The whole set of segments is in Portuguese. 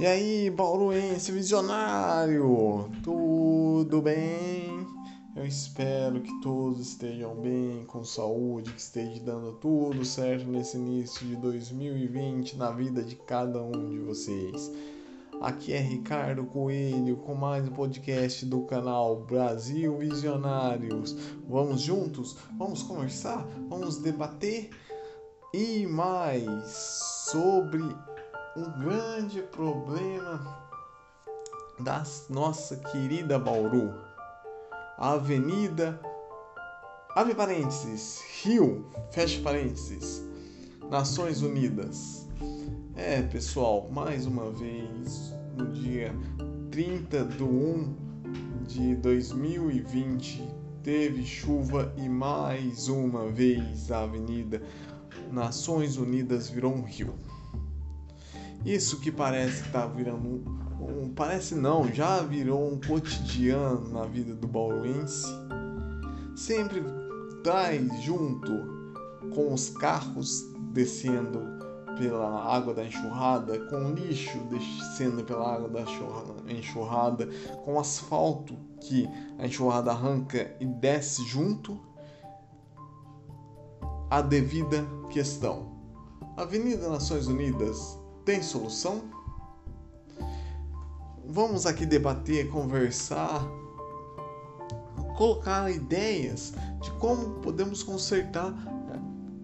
E aí, Bauruense visionário, tudo bem? Eu espero que todos estejam bem, com saúde, que esteja dando tudo certo nesse início de 2020 na vida de cada um de vocês. Aqui é Ricardo Coelho com mais um podcast do canal Brasil Visionários. Vamos juntos? Vamos conversar? Vamos debater? E mais sobre um grande problema da nossa querida Bauru. A Avenida, abre parênteses, Rio, fecha parênteses, Nações Unidas. É, pessoal, mais uma vez, no dia 30 de 1 de 2020, teve chuva e mais uma vez a Avenida Nações Unidas virou um rio. Isso que parece que tá virando um, um, parece não, já virou um cotidiano na vida do bauruense. Sempre traz junto com os carros descendo pela água da enxurrada, com lixo descendo pela água da enxurrada, com asfalto que a enxurrada arranca e desce junto, a devida questão. Avenida Nações Unidas tem solução? Vamos aqui debater, conversar, colocar ideias de como podemos consertar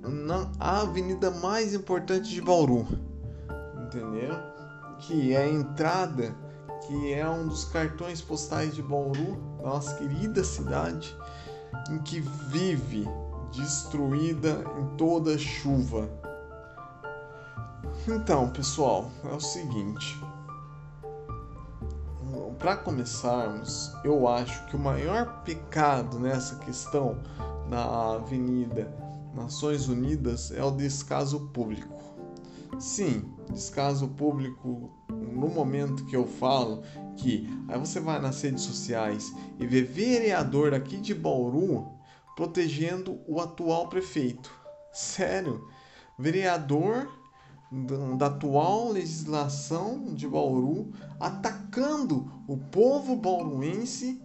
na a avenida mais importante de Bauru, entendeu? Que é a entrada, que é um dos cartões postais de Bauru, nossa querida cidade, em que vive destruída em toda chuva então, pessoal, é o seguinte. Para começarmos, eu acho que o maior pecado nessa questão da Avenida Nações Unidas é o descaso público. Sim, descaso público no momento que eu falo que aí você vai nas redes sociais e vê vereador aqui de Bauru protegendo o atual prefeito. Sério, vereador da atual legislação de Bauru, atacando o povo bauruense,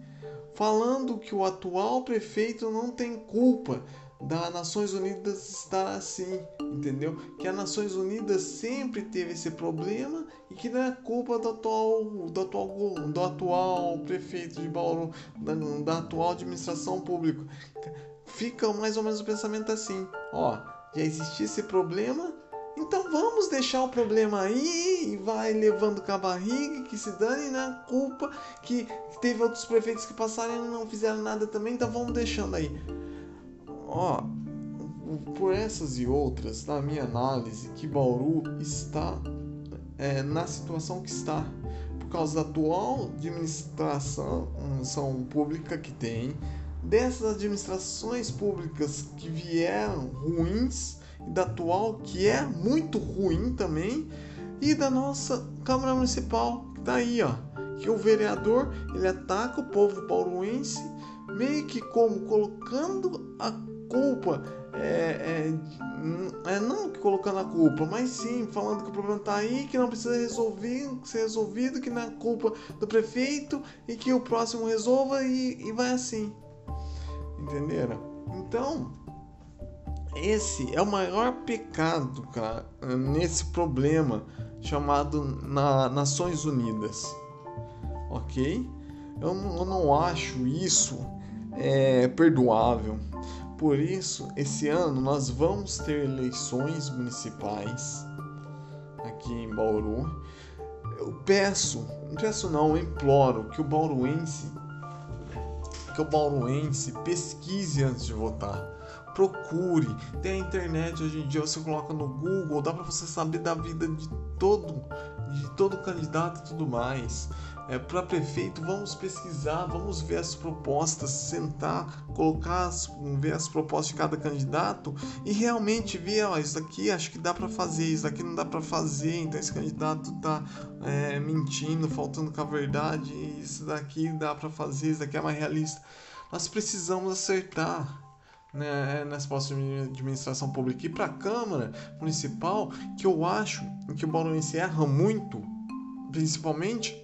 falando que o atual prefeito não tem culpa da Nações Unidas estar assim, entendeu? Que a Nações Unidas sempre teve esse problema e que não é culpa do atual, do atual, do atual prefeito de Bauru, da, da atual administração pública. Fica mais ou menos o pensamento assim, ó, já existia esse problema, então vamos deixar o problema aí e vai levando com a barriga, que se dane na né? culpa, que teve outros prefeitos que passaram e não fizeram nada também, então vamos deixando aí. Ó, por essas e outras, na minha análise, que Bauru está é, na situação que está por causa da atual administração pública que tem, dessas administrações públicas que vieram ruins da atual, que é muito ruim também, e da nossa Câmara Municipal, que tá aí, ó. Que o vereador ele ataca o povo pauruense, meio que como colocando a culpa, é, é, é não colocando a culpa, mas sim falando que o problema tá aí, que não precisa resolver, ser resolvido, que não é culpa do prefeito e que o próximo resolva e, e vai assim. Entenderam? Então, esse é o maior pecado, cara, nesse problema chamado na Nações Unidas, ok? Eu, eu não acho isso é, perdoável. Por isso, esse ano nós vamos ter eleições municipais aqui em Bauru. Eu peço, não peço não, eu imploro que o bauruense que o bauruense pesquise antes de votar procure. Tem a internet hoje em dia, você coloca no Google, dá para você saber da vida de todo, de todo candidato e tudo mais. É, para prefeito, vamos pesquisar, vamos ver as propostas, sentar, colocar, as, ver as propostas de cada candidato e realmente ver, ó, isso aqui acho que dá para fazer, isso aqui não dá para fazer, então esse candidato tá é, mentindo, faltando com a verdade, isso daqui dá para fazer, isso daqui é mais realista. Nós precisamos acertar né, nas postos de administração pública. E para a Câmara Municipal, que eu acho que o Bauruense erra muito principalmente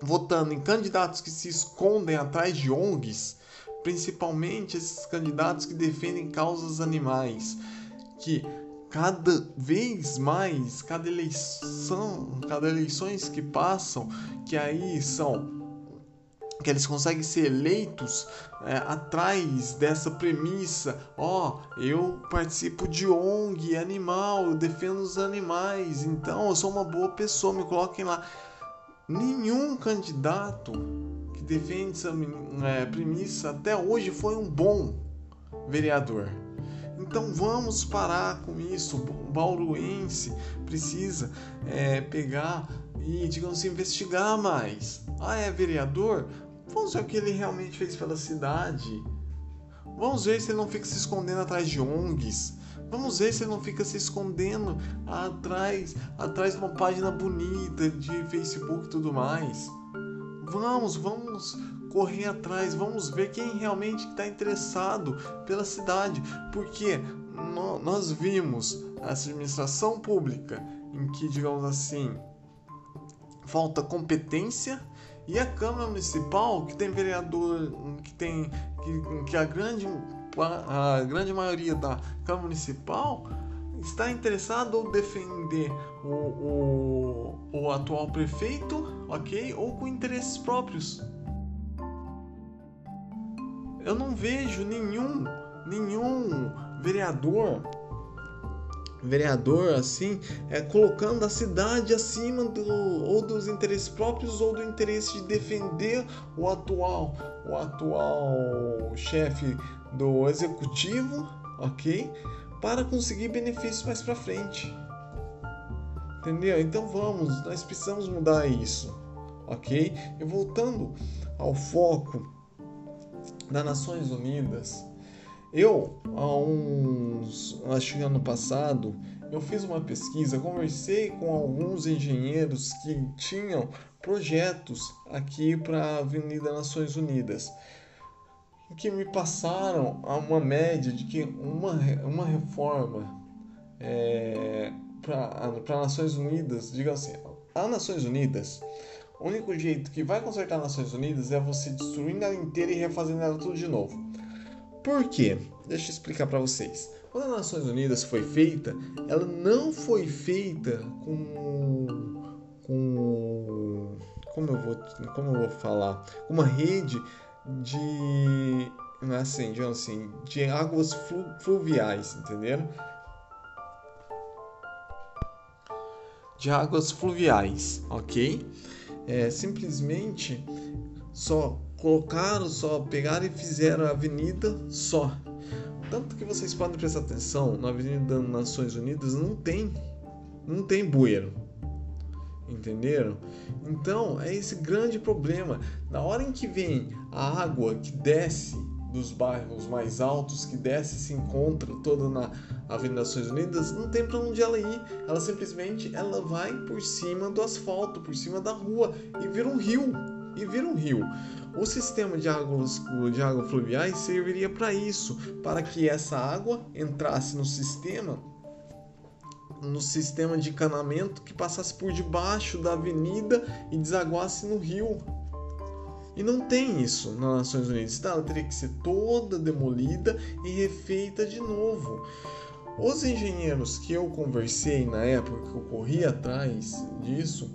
votando em candidatos que se escondem atrás de ONGs, principalmente esses candidatos que defendem causas animais, que cada vez mais, cada eleição, cada eleições que passam, que aí são que eles conseguem ser eleitos é, atrás dessa premissa, ó, oh, eu participo de ONG animal, eu defendo os animais, então eu sou uma boa pessoa, me coloquem lá. Nenhum candidato que defende essa é, premissa até hoje foi um bom vereador. Então vamos parar com isso. O bauruense precisa é, pegar e, digamos assim, investigar mais. Ah, é vereador? Vamos ver o que ele realmente fez pela cidade. Vamos ver se ele não fica se escondendo atrás de ONGs. Vamos ver se ele não fica se escondendo atrás, atrás de uma página bonita de Facebook e tudo mais. Vamos, vamos correr atrás, vamos ver quem realmente está interessado pela cidade, porque nós vimos a administração pública em que, digamos assim, falta competência e a Câmara Municipal, que tem vereador, que tem que, que a grande a grande maioria da Câmara Municipal está interessado ou defender o, o, o atual prefeito, ok? Ou com interesses próprios. Eu não vejo nenhum nenhum vereador vereador assim, é, colocando a cidade acima do, ou dos interesses próprios ou do interesse de defender o atual o atual chefe do executivo, ok? Para conseguir benefícios mais para frente. Entendeu? Então vamos, nós precisamos mudar isso, ok? E voltando ao foco das Nações Unidas, eu, há uns, acho que ano passado, eu fiz uma pesquisa, conversei com alguns engenheiros que tinham projetos aqui para a Avenida Nações Unidas, que me passaram a uma média de que uma, uma reforma é, para Nações Unidas, diga assim, a Nações Unidas, o único jeito que vai consertar Nações Unidas é você destruindo ela inteira e refazendo ela tudo de novo. Por quê? Deixa eu explicar para vocês. Quando as Nações Unidas foi feita, ela não foi feita com com como eu vou como eu vou falar, uma rede de assim, de, assim, de águas flu, fluviais, entenderam? De águas fluviais, ok? É, simplesmente só colocaram só, pegaram e fizeram a avenida só. Tanto que vocês podem prestar atenção, na Avenida das Nações Unidas não tem, não tem bueiro. Entenderam? Então, é esse grande problema. Na hora em que vem a água que desce dos bairros mais altos, que desce e se encontra toda na Avenida das Nações Unidas, não tem para onde ela ir. Ela simplesmente ela vai por cima do asfalto, por cima da rua e vira um rio. E vira um rio. O sistema de águas de água fluviais serviria para isso, para que essa água entrasse no sistema no sistema de encanamento que passasse por debaixo da avenida e desaguasse no rio. E não tem isso nas Nações Unidas. Ela teria que ser toda demolida e refeita de novo. Os engenheiros que eu conversei na época que eu corri atrás disso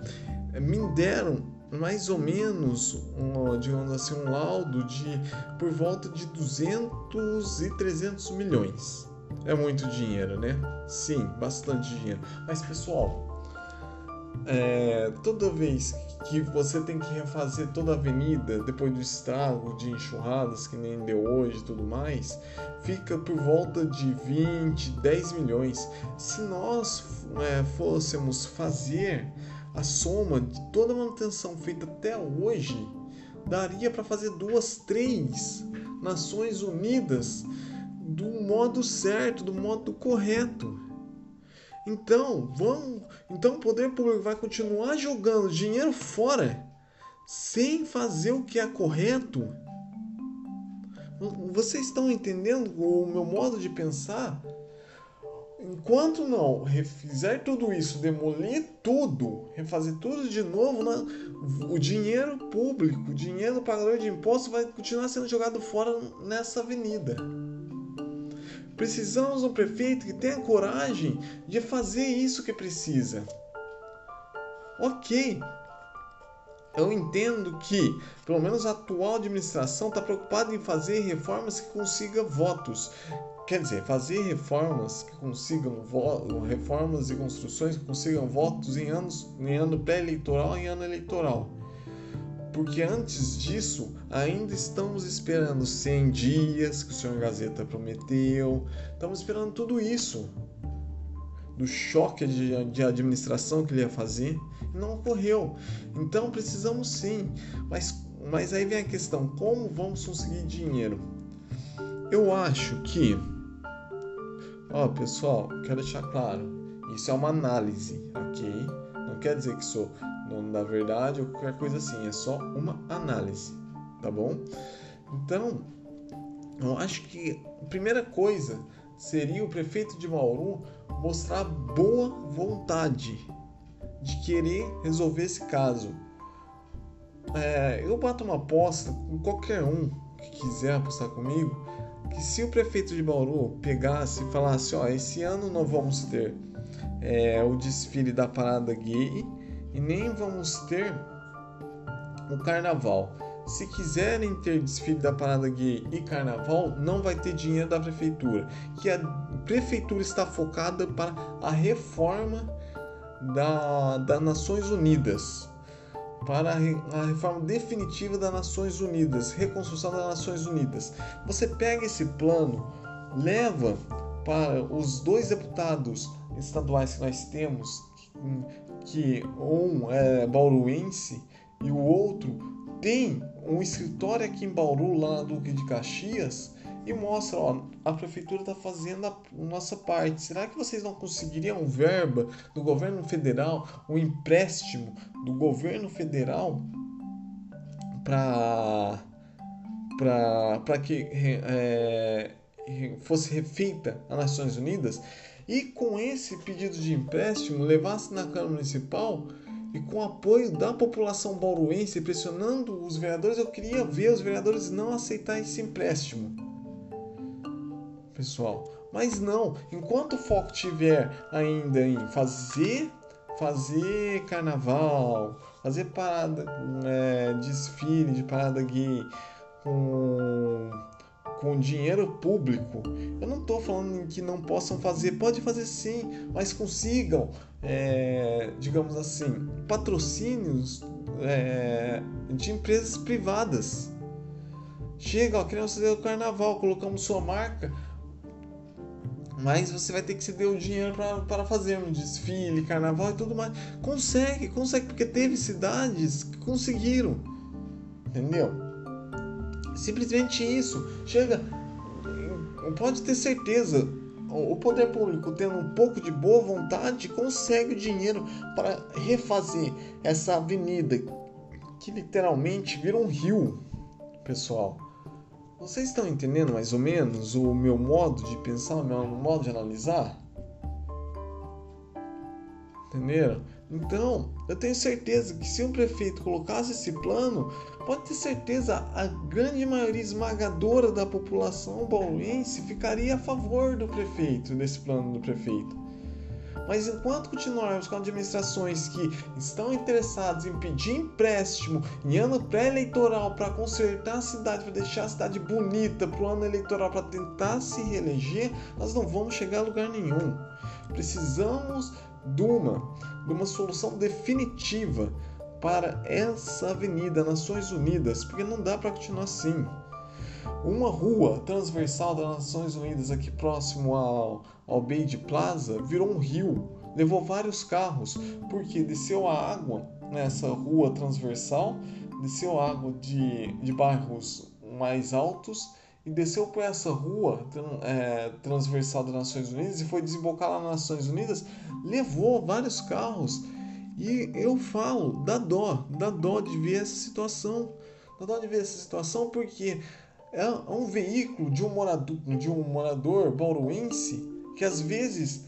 me deram mais ou menos, um, digamos assim, um laudo de por volta de 200 e 300 milhões. É muito dinheiro, né? Sim, bastante dinheiro. Mas pessoal, é, toda vez que você tem que refazer toda a avenida depois do estrago de enxurradas que nem deu hoje e tudo mais, fica por volta de 20, 10 milhões. Se nós é, fôssemos fazer a soma de toda a manutenção feita até hoje daria para fazer duas, três Nações Unidas do modo certo, do modo correto. Então, vamos, então o poder público vai continuar jogando dinheiro fora sem fazer o que é correto. Vocês estão entendendo o meu modo de pensar? Enquanto não refizer tudo isso, demolir tudo, refazer tudo de novo, né, o dinheiro público, o dinheiro pagador de imposto vai continuar sendo jogado fora nessa avenida. Precisamos de um prefeito que tenha coragem de fazer isso que precisa. Ok, eu entendo que, pelo menos a atual administração está preocupada em fazer reformas que consiga votos. Quer dizer, fazer reformas que consigam reformas e construções que consigam votos em anos em ano pré-eleitoral e ano eleitoral. Porque antes disso, ainda estamos esperando 100 dias que o senhor Gazeta prometeu. Estamos esperando tudo isso. Do choque de, de administração que ele ia fazer não ocorreu. Então precisamos sim, mas, mas aí vem a questão: como vamos conseguir dinheiro? Eu acho que, ó pessoal, quero deixar claro, isso é uma análise, ok? Não quer dizer que sou dono da verdade ou qualquer coisa assim, é só uma análise, tá bom? Então, eu acho que a primeira coisa seria o prefeito de Mauru mostrar boa vontade de querer resolver esse caso. É, eu bato uma aposta com qualquer um que quiser apostar comigo que se o prefeito de Bauru pegasse e falasse, ó, esse ano não vamos ter é, o desfile da parada gay e nem vamos ter o carnaval. Se quiserem ter desfile da parada gay e carnaval, não vai ter dinheiro da prefeitura. Que a prefeitura está focada para a reforma da, das Nações Unidas para a reforma definitiva das Nações Unidas, reconstrução das Nações Unidas. Você pega esse plano, leva para os dois deputados estaduais que nós temos, que um é bauruense e o outro tem um escritório aqui em Bauru, lá na Duque de Caxias, e mostra, ó, a prefeitura está fazendo a nossa parte. Será que vocês não conseguiriam verba do governo federal, um empréstimo do governo federal para para que é, fosse refeita as Nações Unidas e com esse pedido de empréstimo levasse na Câmara Municipal e com apoio da população bauruense pressionando os vereadores, eu queria ver os vereadores não aceitar esse empréstimo pessoal. Mas não, enquanto o foco tiver ainda em fazer fazer carnaval, fazer parada, é, desfile de parada gay com, com dinheiro público, eu não estou falando que não possam fazer, pode fazer sim, mas consigam, é, digamos assim, patrocínios é, de empresas privadas. Chega, ó, queremos fazer o carnaval, colocamos sua marca, mas você vai ter que ceder o dinheiro para fazer um desfile, carnaval e tudo mais. Consegue, consegue, porque teve cidades que conseguiram. Entendeu? Simplesmente isso. Chega, pode ter certeza, o poder público tendo um pouco de boa vontade consegue o dinheiro para refazer essa avenida que literalmente vira um rio, pessoal. Vocês estão entendendo mais ou menos o meu modo de pensar, o meu modo de analisar? Entenderam? Então, eu tenho certeza que se um prefeito colocasse esse plano, pode ter certeza a grande maioria esmagadora da população bauruense ficaria a favor do prefeito, desse plano do prefeito. Mas enquanto continuarmos com administrações que estão interessadas em pedir empréstimo em ano pré-eleitoral para consertar a cidade, para deixar a cidade bonita para o ano eleitoral, para tentar se reeleger, nós não vamos chegar a lugar nenhum. Precisamos de uma, de uma solução definitiva para essa avenida Nações Unidas, porque não dá para continuar assim. Uma rua transversal das Nações Unidas aqui próximo ao, ao Beide Plaza virou um rio, levou vários carros, porque desceu a água nessa rua transversal, desceu água de, de bairros mais altos e desceu por essa rua é, transversal das Nações Unidas e foi desembocar lá nas Nações Unidas, levou vários carros. E eu falo, dá dó, dá dó de ver essa situação. Dá dó de ver essa situação porque é um veículo de um morador, de um morador bauruense que às vezes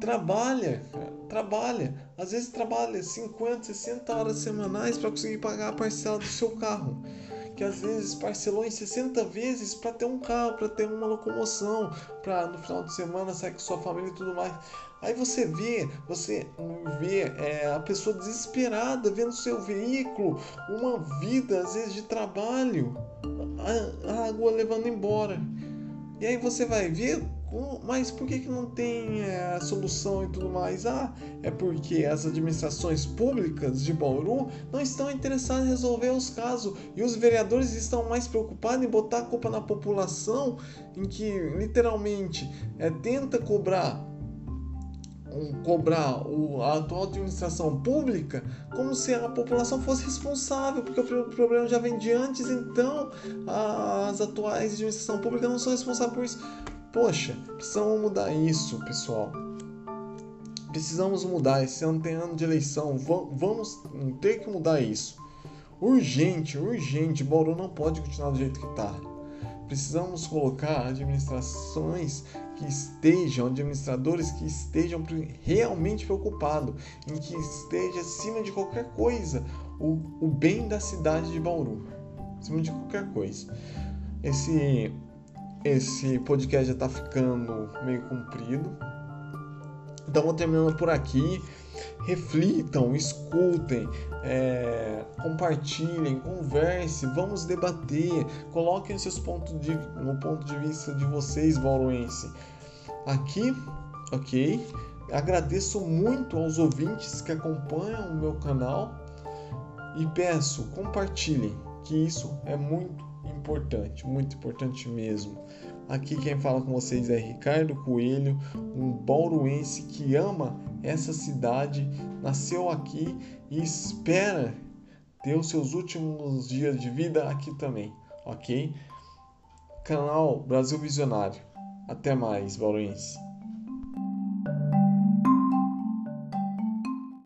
trabalha, trabalha. Às vezes trabalha 50, 60 horas semanais para conseguir pagar a parcela do seu carro. Que às vezes parcelou em 60 vezes para ter um carro, para ter uma locomoção, para no final de semana sair com sua família e tudo mais. Aí você vê, você vê é, a pessoa desesperada vendo seu veículo, uma vida às vezes de trabalho, a, a água levando embora. E aí você vai ver, mas por que, que não tem é, solução e tudo mais? Ah, é porque as administrações públicas de Bauru não estão interessadas em resolver os casos e os vereadores estão mais preocupados em botar a culpa na população, em que literalmente é, tenta cobrar cobrar o, a atual administração pública como se a população fosse responsável, porque o problema já vem de antes, então as atuais administração pública não são responsáveis por isso. Poxa, precisamos mudar isso, pessoal. Precisamos mudar. Esse ano tem ano de eleição. Vamos ter que mudar isso. Urgente, urgente. Bauru não pode continuar do jeito que está. Precisamos colocar administrações que estejam, administradores que estejam realmente preocupados, em que esteja acima de qualquer coisa o, o bem da cidade de Bauru, acima de qualquer coisa. Esse, esse podcast já está ficando meio comprido, então vou terminando por aqui. Reflitam, escutem, é, compartilhem, converse, vamos debater, coloquem seus pontos de, no ponto de vista de vocês, bauruense aqui, ok? Agradeço muito aos ouvintes que acompanham o meu canal e peço compartilhem, que isso é muito importante, muito importante mesmo. Aqui quem fala com vocês é Ricardo Coelho, um bauruense que ama essa cidade, nasceu aqui e espera ter os seus últimos dias de vida aqui também, ok? Canal Brasil Visionário. Até mais, Bauruense.